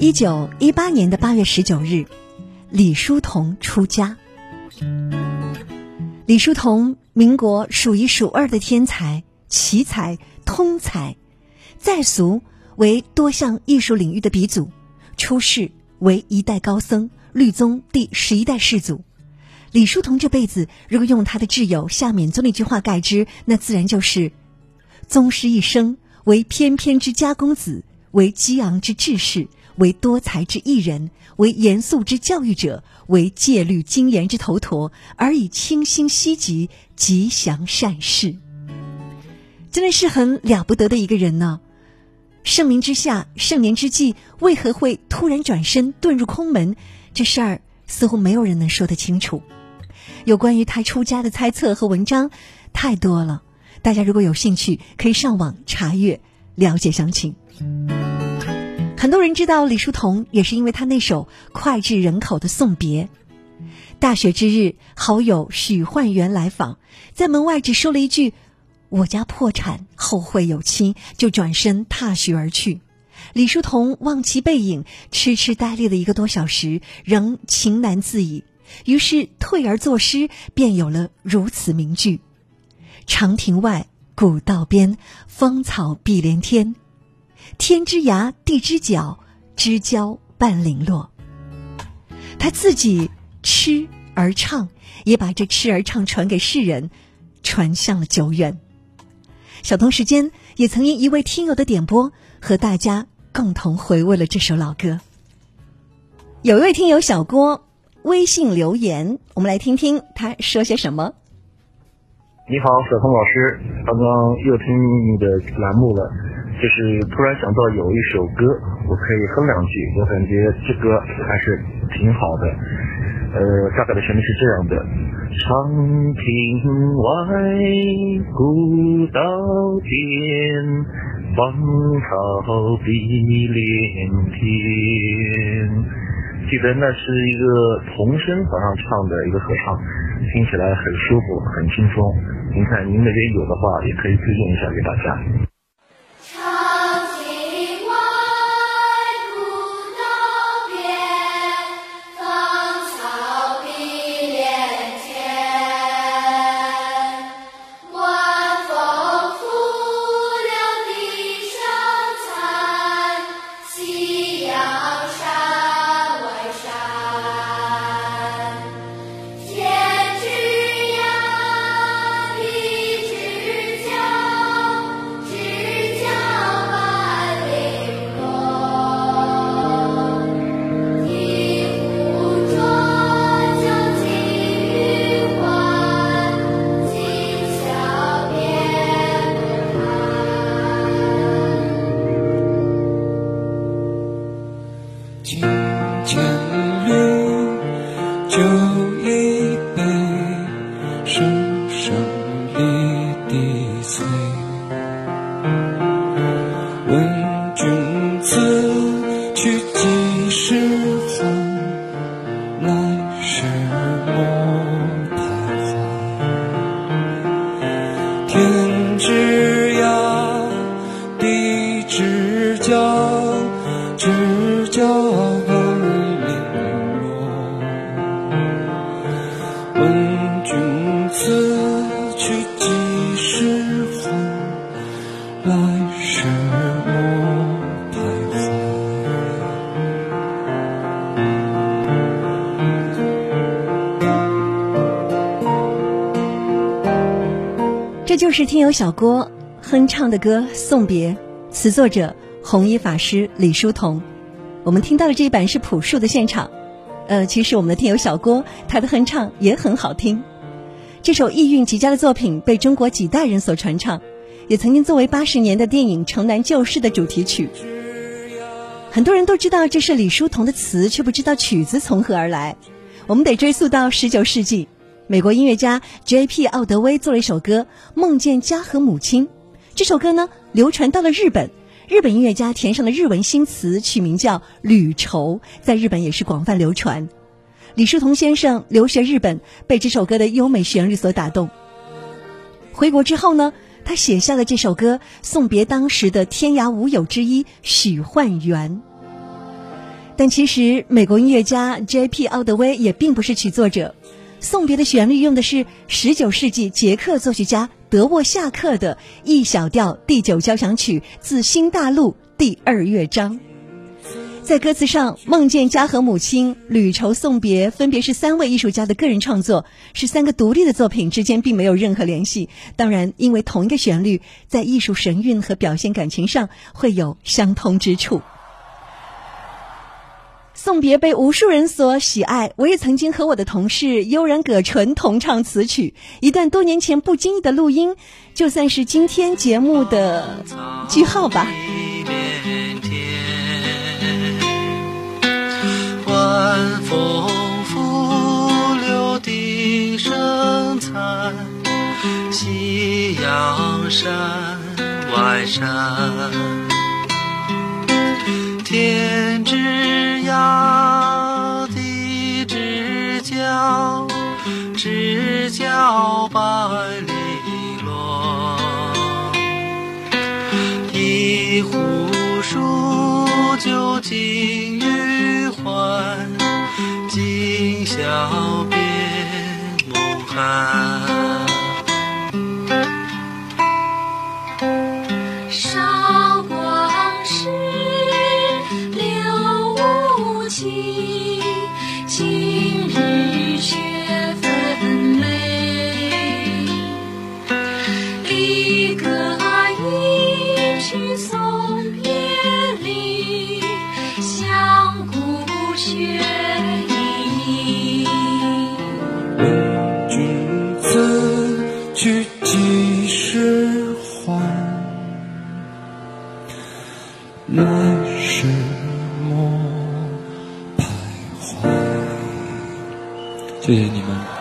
一九一八年的八月十九日，李叔同出家。李叔同，民国数一数二的天才、奇才、通才，在俗为多项艺术领域的鼻祖，出世为一代高僧，律宗第十一代世祖。李叔同这辈子，如果用他的挚友夏勉宗的一句话概之，那自然就是：宗师一生为翩翩之家公子，为激昂之志士。为多才之艺人，为严肃之教育者，为戒律精严之头陀，而以清新希极，吉祥善事，真的是很了不得的一个人呢。盛名之下，盛年之际，为何会突然转身遁入空门？这事儿似乎没有人能说得清楚。有关于他出家的猜测和文章太多了，大家如果有兴趣，可以上网查阅了解详情。很多人知道李叔同，也是因为他那首脍炙人口的送别。大雪之日，好友许焕元来访，在门外只说了一句：“我家破产，后会有期”，就转身踏雪而去。李叔同望其背影，痴痴呆立了一个多小时，仍情难自已。于是退而作诗，便有了如此名句：“长亭外，古道边，芳草碧连天。”天之涯，地之角，知交半零落。他自己痴而唱，也把这痴而唱传给世人，传向了久远。小童时间也曾因一位听友的点播，和大家共同回味了这首老歌。有一位听友小郭微信留言，我们来听听他说些什么。你好，小峰老师，刚刚又听你的栏目了。就是突然想到有一首歌，我可以哼两句，我感觉这歌还是挺好的。呃，大概的旋律是这样的：长亭外，古道边，芳草碧连天。记得那是一个童声合唱唱的一个合唱，听起来很舒服，很轻松。您看您那边有的话，也可以推荐一下给大家。就这就是听友小郭哼唱的歌《送别》，词作者弘一法师李叔同。我们听到的这一版是朴树的现场。呃，其实我们的听友小郭他的哼唱也很好听。这首意蕴极佳的作品被中国几代人所传唱，也曾经作为八十年的电影《城南旧事》的主题曲。很多人都知道这是李叔同的词，却不知道曲子从何而来。我们得追溯到十九世纪。美国音乐家 J.P. 奥德威做了一首歌《梦见家和母亲》，这首歌呢流传到了日本，日本音乐家填上了日文新词，取名叫《旅愁》，在日本也是广泛流传。李叔同先生留学日本，被这首歌的优美旋律所打动。回国之后呢，他写下了这首歌，送别当时的天涯无友之一许幻元。但其实，美国音乐家 J.P. 奥德威也并不是曲作者，《送别》的旋律用的是19世纪捷克作曲家德沃夏克的 E 小调第九交响曲自新大陆第二乐章。在歌词上，梦见家和母亲、旅愁送别，分别是三位艺术家的个人创作，是三个独立的作品，之间并没有任何联系。当然，因为同一个旋律，在艺术神韵和表现感情上会有相通之处。送别被无数人所喜爱，我也曾经和我的同事悠然葛纯同唱此曲，一段多年前不经意的录音，就算是今天节目的句号吧。晚风拂柳笛声残，夕阳山外山。知交百里落。一壶浊酒尽余欢，今宵别梦寒。韶光逝，留无期，来时莫徘徊。谢谢你们。